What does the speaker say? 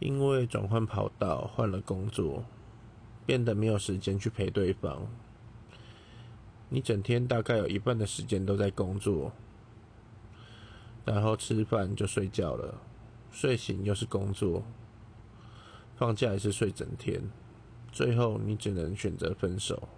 因为转换跑道换了工作变得没有时间去陪对方。你整天大概有一半的时间都在工作然后吃饭就睡觉了睡醒又是工作放假也是睡整天最后你只能选择分手。